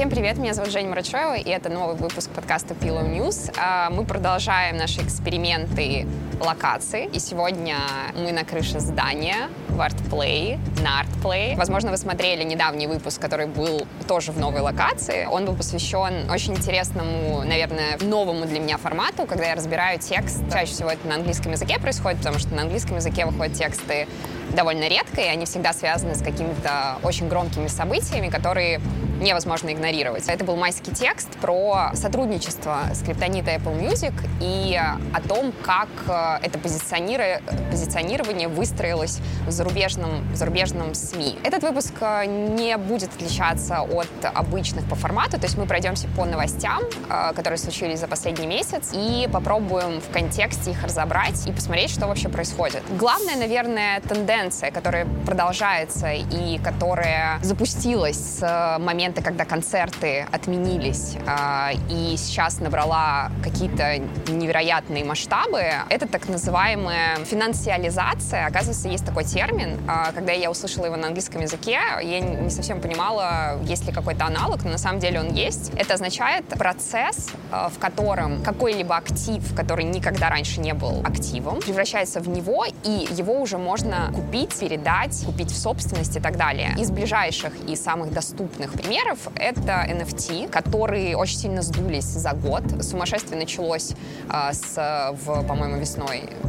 Всем привет, меня зовут Женя Мрачева, и это новый выпуск подкаста Pillow News. А, мы продолжаем наши эксперименты локаций, и сегодня мы на крыше здания в ArtPlay, на ArtPlay. Возможно, вы смотрели недавний выпуск, который был тоже в новой локации. Он был посвящен очень интересному, наверное, новому для меня формату, когда я разбираю текст. Чаще всего это на английском языке происходит, потому что на английском языке выходят тексты довольно редко, и они всегда связаны с какими-то очень громкими событиями, которые невозможно игнорировать. Это был майский текст про сотрудничество скриптонита Apple Music и о том, как э, это позиционирование выстроилось в зарубежном, в зарубежном СМИ. Этот выпуск э, не будет отличаться от обычных по формату, то есть мы пройдемся по новостям, э, которые случились за последний месяц, и попробуем в контексте их разобрать и посмотреть, что вообще происходит. Главная, наверное, тенденция, которая продолжается и которая запустилась с момента когда концерты отменились э, и сейчас набрала какие-то невероятные масштабы, это так называемая финансиализация. Оказывается, есть такой термин. Э, когда я услышала его на английском языке, я не совсем понимала, есть ли какой-то аналог, но на самом деле он есть. Это означает процесс, э, в котором какой-либо актив, который никогда раньше не был активом, превращается в него, и его уже можно купить, передать, купить в собственность и так далее. Из ближайших и самых доступных примеров это NFT, которые очень сильно сдулись за год. Сумасшествие началось э, с, по-моему, весной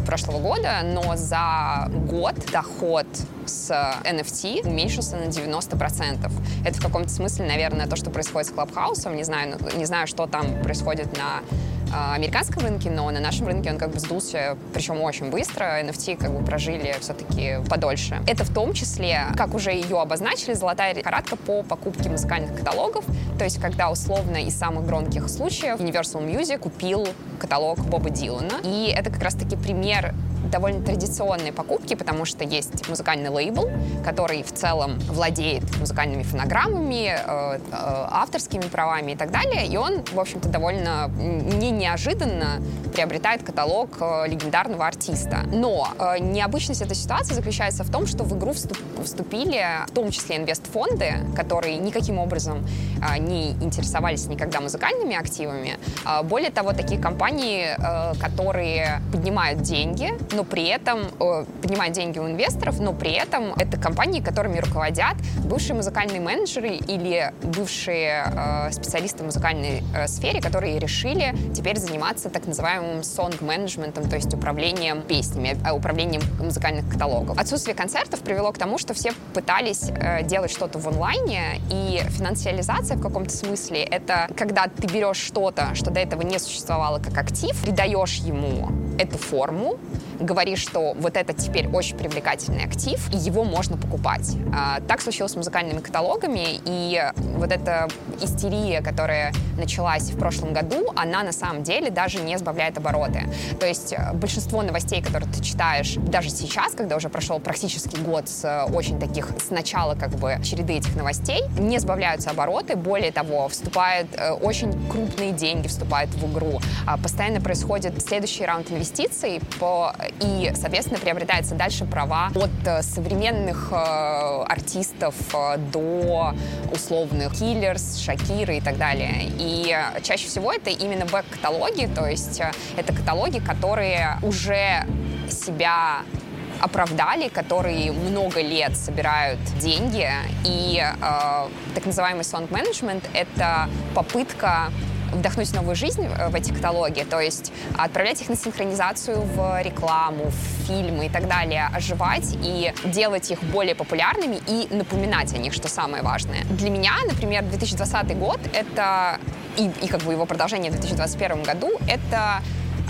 прошлого года, но за год доход с NFT уменьшился на 90%. Это в каком-то смысле, наверное, то, что происходит с Клабхаусом. Не знаю, не знаю, что там происходит на а, американском рынке, но на нашем рынке он как бы сдулся, причем очень быстро. NFT как бы прожили все-таки подольше. Это в том числе, как уже ее обозначили, золотая лихорадка по покупке музыкальных каталогов. То есть, когда условно из самых громких случаев Universal Music купил каталог Боба Дилана. И это как раз-таки пример довольно традиционные покупки, потому что есть музыкальный лейбл, который в целом владеет музыкальными фонограммами, э, э, авторскими правами и так далее, и он, в общем-то, довольно не неожиданно приобретает каталог э, легендарного артиста. Но э, необычность этой ситуации заключается в том, что в игру вступ, вступили в том числе инвестфонды, которые никаким образом э, не интересовались никогда музыкальными активами. Э, более того, такие компании, э, которые поднимают деньги, но при этом э, поднимают деньги у инвесторов, но при этом это компании, которыми руководят бывшие музыкальные менеджеры или бывшие э, специалисты в музыкальной сфере, которые решили теперь заниматься так называемым сонг-менеджментом, то есть управлением песнями, управлением музыкальных каталогов. Отсутствие концертов привело к тому, что все пытались делать что-то в онлайне, и финансиализация в каком-то смысле — это когда ты берешь что-то, что до этого не существовало как актив, придаешь ему эту форму, говоришь, что вот это теперь очень привлекательный актив, и его можно покупать. А, так случилось с музыкальными каталогами, и вот эта истерия, которая началась в прошлом году, она на самом деле даже не сбавляет обороты. То есть э, большинство новостей, которые ты читаешь даже сейчас, когда уже прошел практически год с э, очень таких, с начала как бы череды этих новостей, не сбавляются обороты, более того, вступают э, очень крупные деньги вступают в игру. А, постоянно происходит следующий раунд инвестиций по и, соответственно, приобретается дальше права от э, современных э, артистов э, до условных Киллерс, Шакиры и так далее. И чаще всего это именно бэк-каталоги, то есть это каталоги, которые уже себя оправдали, которые много лет собирают деньги. И э, так называемый сонг-менеджмент — это попытка вдохнуть новую жизнь э, в эти каталоги, то есть отправлять их на синхронизацию в рекламу, в фильмы и так далее, оживать и делать их более популярными и напоминать о них, что самое важное. Для меня, например, 2020 год — это и, и как бы его продолжение в 2021 году — это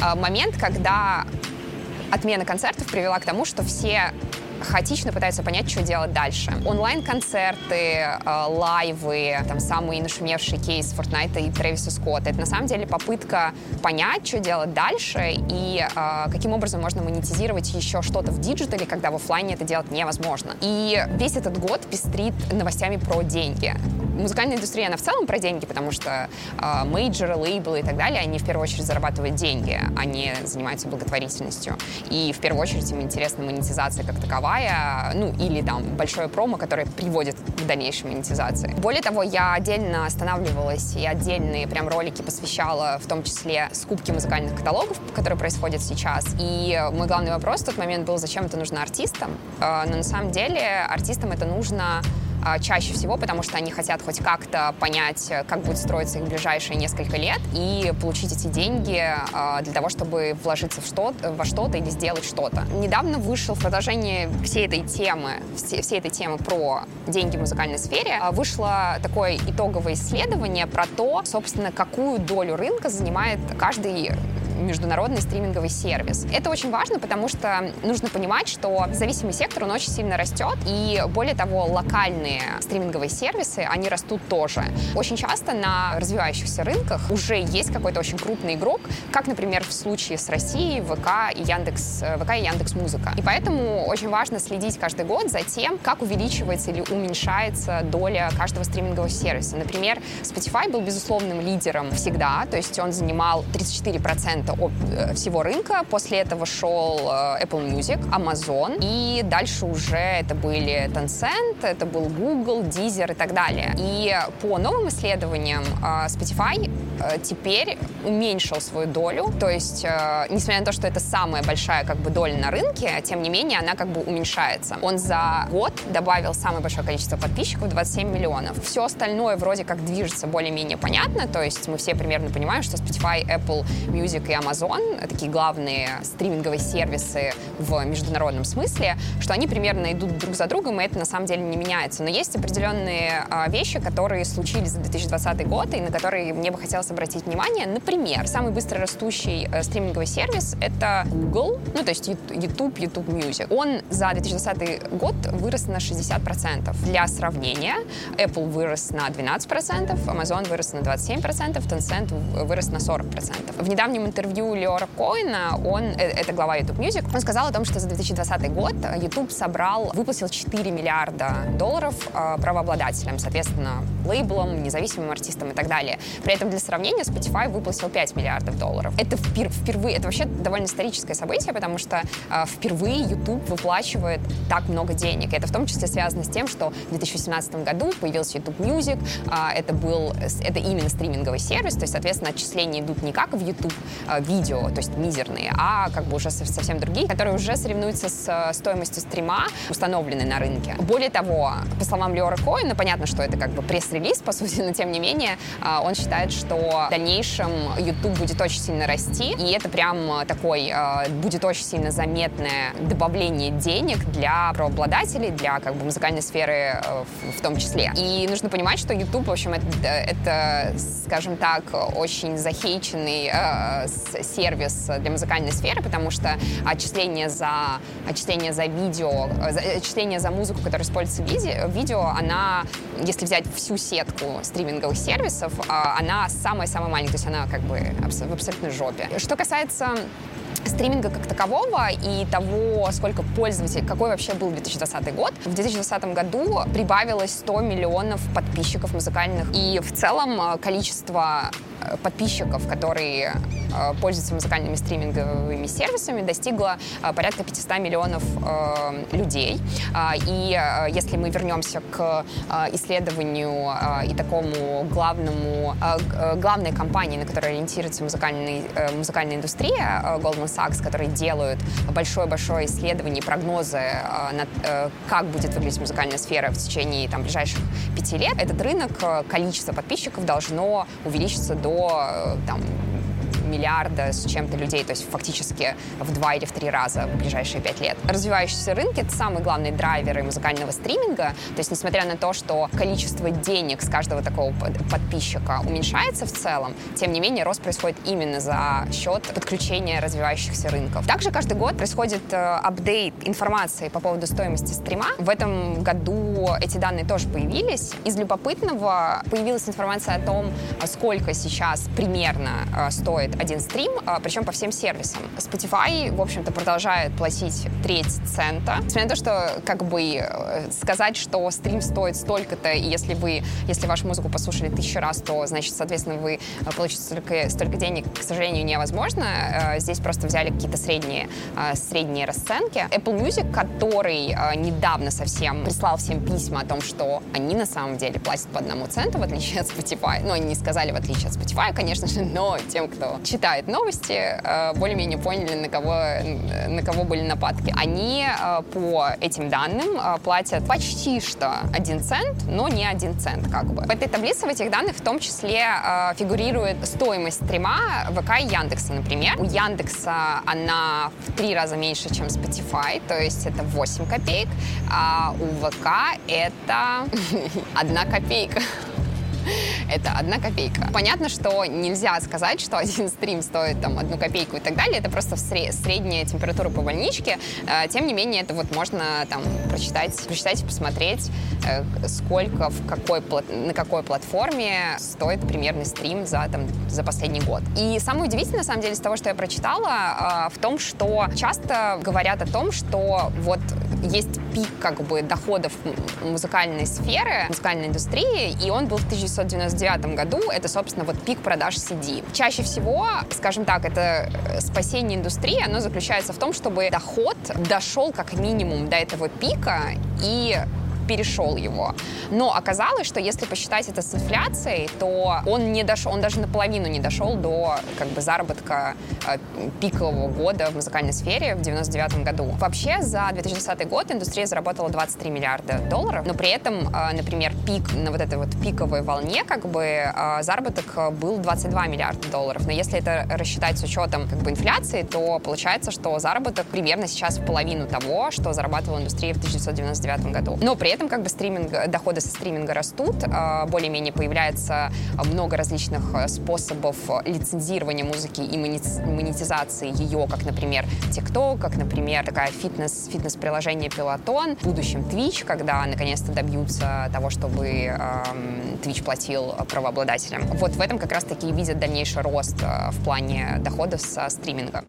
э, момент, когда отмена концертов привела к тому, что все хаотично пытаются понять, что делать дальше. Онлайн-концерты, э, лайвы, там самый нашумевший кейс Фортнайта и Трэвиса Скотта. Это на самом деле попытка понять, что делать дальше и э, каким образом можно монетизировать еще что-то в диджитале, когда в офлайне это делать невозможно. И весь этот год пестрит новостями про деньги. музыкальная индустрия, она в целом про деньги, потому что э, мейджоры, лейблы и так далее, они в первую очередь зарабатывают деньги, а не занимаются благотворительностью. И в первую очередь им интересна монетизация как таковая, ну, или там большое промо, которое приводит к дальнейшей монетизации. Более того, я отдельно останавливалась и отдельные прям ролики посвящала, в том числе скупке музыкальных каталогов, которые происходят сейчас. И мой главный вопрос в тот момент был, зачем это нужно артистам? Э, но на самом деле артистам это нужно чаще всего, потому что они хотят хоть как-то понять, э, как будет строиться их ближайшие несколько лет и получить эти деньги а, для того, чтобы вложиться в что во что-то или сделать что-то. Недавно вышел в продолжении всей этой темы, всей этой темы про деньги в музыкальной сфере, а, вышло такое итоговое исследование про то, собственно, какую долю рынка занимает каждый международный стриминговый сервис. Это очень важно, потому что нужно понимать, что зависимый сектор, он очень сильно растет, и более того, локальные стриминговые сервисы, они растут тоже. Очень часто на развивающихся рынках уже есть какой-то очень крупный игрок, как, например, в случае с Россией, ВК и Яндекс, э, ВК и Яндекс Музыка. И поэтому очень важно следить каждый год за тем, как увеличивается или уменьшается доля каждого стримингового сервиса. Например, Spotify был безусловным лидером всегда, то есть он занимал 34% Э, всего рынка. После этого шел э, Apple Music, Amazon, и дальше уже это были Tencent, это был Google, Deezer и так далее. И по новым исследованиям э, Spotify теперь уменьшил свою долю, то есть, несмотря на то, что это самая большая как бы доля на рынке, тем не менее она как бы уменьшается. Он за год добавил самое большое количество подписчиков, 27 миллионов. Все остальное вроде как движется более-менее понятно, то есть мы все примерно понимаем, что Spotify, Apple Music и Amazon, такие главные стриминговые сервисы в международном смысле, что они примерно идут друг за другом, и это на самом деле не меняется. Но есть определенные а, вещи, которые случились за 2020 год, и на которые мне бы хотелось обратить внимание. Например, самый быстро растущий э, стриминговый сервис — это Google, ну, то есть YouTube, YouTube Music. Он за 2020 год вырос на 60%. Для сравнения, Apple вырос на 12%, Amazon вырос на 27%, Tencent вырос на 40%. В недавнем интервью Леора Коина, он, э, это глава YouTube Music, он сказал о том, что за 2020 год YouTube собрал, выпустил 4 миллиарда долларов э, правообладателям, соответственно, лейблам, независимым артистам и так далее. При этом для сравнения Spotify выпустил 5 миллиардов долларов. Это впер, впервые, это вообще довольно историческое событие, потому что э, впервые YouTube выплачивает так много денег. Это в том числе связано с тем, что в 2017 году появился YouTube Music, э, это был, это именно стриминговый сервис, то есть, соответственно, отчисления идут не как в YouTube э, видео, то есть мизерные, а как бы уже совсем другие, которые уже соревнуются с стоимостью стрима, установленной на рынке. Более того, по словам Леора Коина, понятно, что это как бы пресс-релиз, по сути, но тем не менее, он считает, что в дальнейшем YouTube будет очень сильно расти, и это прям такой, э, будет очень сильно заметное добавление денег для правообладателей, для как бы музыкальной сферы в том числе. И нужно понимать, что YouTube, в общем, это, это скажем так, очень захейченный э, сервис для музыкальной сферы, потому что отчисление за, отчисление за видео, отчисление за музыку, которая используется в видео, видео, она, если взять всю сетку стриминговых сервисов, а, она самая-самая маленькая, то есть она как бы в абсолютной жопе. Что касается стриминга как такового и того, сколько пользователей, какой вообще был 2020 год. В 2020 году прибавилось 100 миллионов подписчиков музыкальных. И в целом э, количество подписчиков, которые э, пользуются музыкальными стриминговыми сервисами, достигло э, порядка 500 миллионов людей. И если мы вернемся к исследованию и такому главному, главной компании, на которой ориентируется музыкальный, музыкальная индустрия, Goldman Sachs, которые делают большое-большое исследование, прогнозы, на, как будет выглядеть музыкальная сфера в течение там, ближайших пяти лет, этот рынок, количество подписчиков должно увеличиться до до там, миллиарда с чем-то людей, то есть фактически в два или в три раза в ближайшие пять лет. Развивающиеся рынки — это самые главные драйверы музыкального стриминга, то есть несмотря на то, что количество денег с каждого такого подписчика уменьшается в целом, тем не менее рост происходит именно за счет подключения развивающихся рынков. Также каждый год происходит э, апдейт информации по поводу стоимости стрима. В этом году эти данные тоже появились. Из любопытного появилась информация о том, сколько сейчас примерно э, стоит один стрим, а, причем по всем сервисам. Spotify, в общем-то, продолжает платить треть цента. Несмотря на то, что как бы э, сказать, что стрим стоит столько-то, и если вы, если вашу музыку послушали тысячу раз, то, значит, соответственно, вы э, получите столько, столько денег, к сожалению, невозможно. Э, здесь просто взяли какие-то средние, средние расценки. Apple Music, который недавно совсем прислал всем письма о том, что они на самом деле платят по одному центу, в отличие от Spotify. Ну, они не сказали в отличие от Spotify, конечно же, но тем, кто читает новости, более-менее поняли, на кого, на кого были нападки. Они по этим данным платят почти что один цент, но не один цент как бы. В этой таблице, в этих данных в том числе э, фигурирует стоимость стрима ВК и Яндекса, например. У Яндекса она в три раза меньше, чем Spotify, то есть это 8 копеек, а у ВК это одна копейка. это одна копейка. Понятно, что нельзя сказать, что один стрим стоит там одну копейку и так далее. Это просто средняя температура по больничке. Э, тем не менее, это вот можно там прочитать, прочитать и посмотреть, э, сколько, в какой, на какой платформе стоит примерный стрим за, там, за последний год. И самое удивительное, на самом деле, из того, что я прочитала, э, в том, что часто говорят о том, что вот есть пик как бы доходов музыкальной сферы, музыкальной индустрии, и он был в 1999 году. Это, собственно, вот пик продаж CD. Чаще всего, скажем так, это э, спасение индустрии, оно заключается в том, чтобы доход дошел как минимум до этого пика и перешел его. Но оказалось, что если посчитать это с инфляцией, то он не дошел, он даже наполовину не дошел до как бы заработка э, пикового года в музыкальной сфере в 99 году. Вообще за 2010 год индустрия заработала 23 миллиарда долларов, но при этом, э, например, пик на вот этой вот пиковой волне как бы э, заработок был 22 миллиарда долларов. Но если это рассчитать с учетом как бы инфляции, то получается, что заработок примерно сейчас в половину того, что зарабатывала индустрия в 1999 году. Но при этом этом как бы стриминг, доходы со стриминга растут, а, более-менее появляется много различных э, способов лицензирования музыки и монетизации ее, как, например, TikTok, как, например, такая фитнес, фитнес-приложение Peloton, в будущем Twitch, когда наконец-то добьются того, чтобы эм, Twitch платил правообладателям. Вот в этом как раз-таки видят дальнейший рост в плане доходов со стриминга.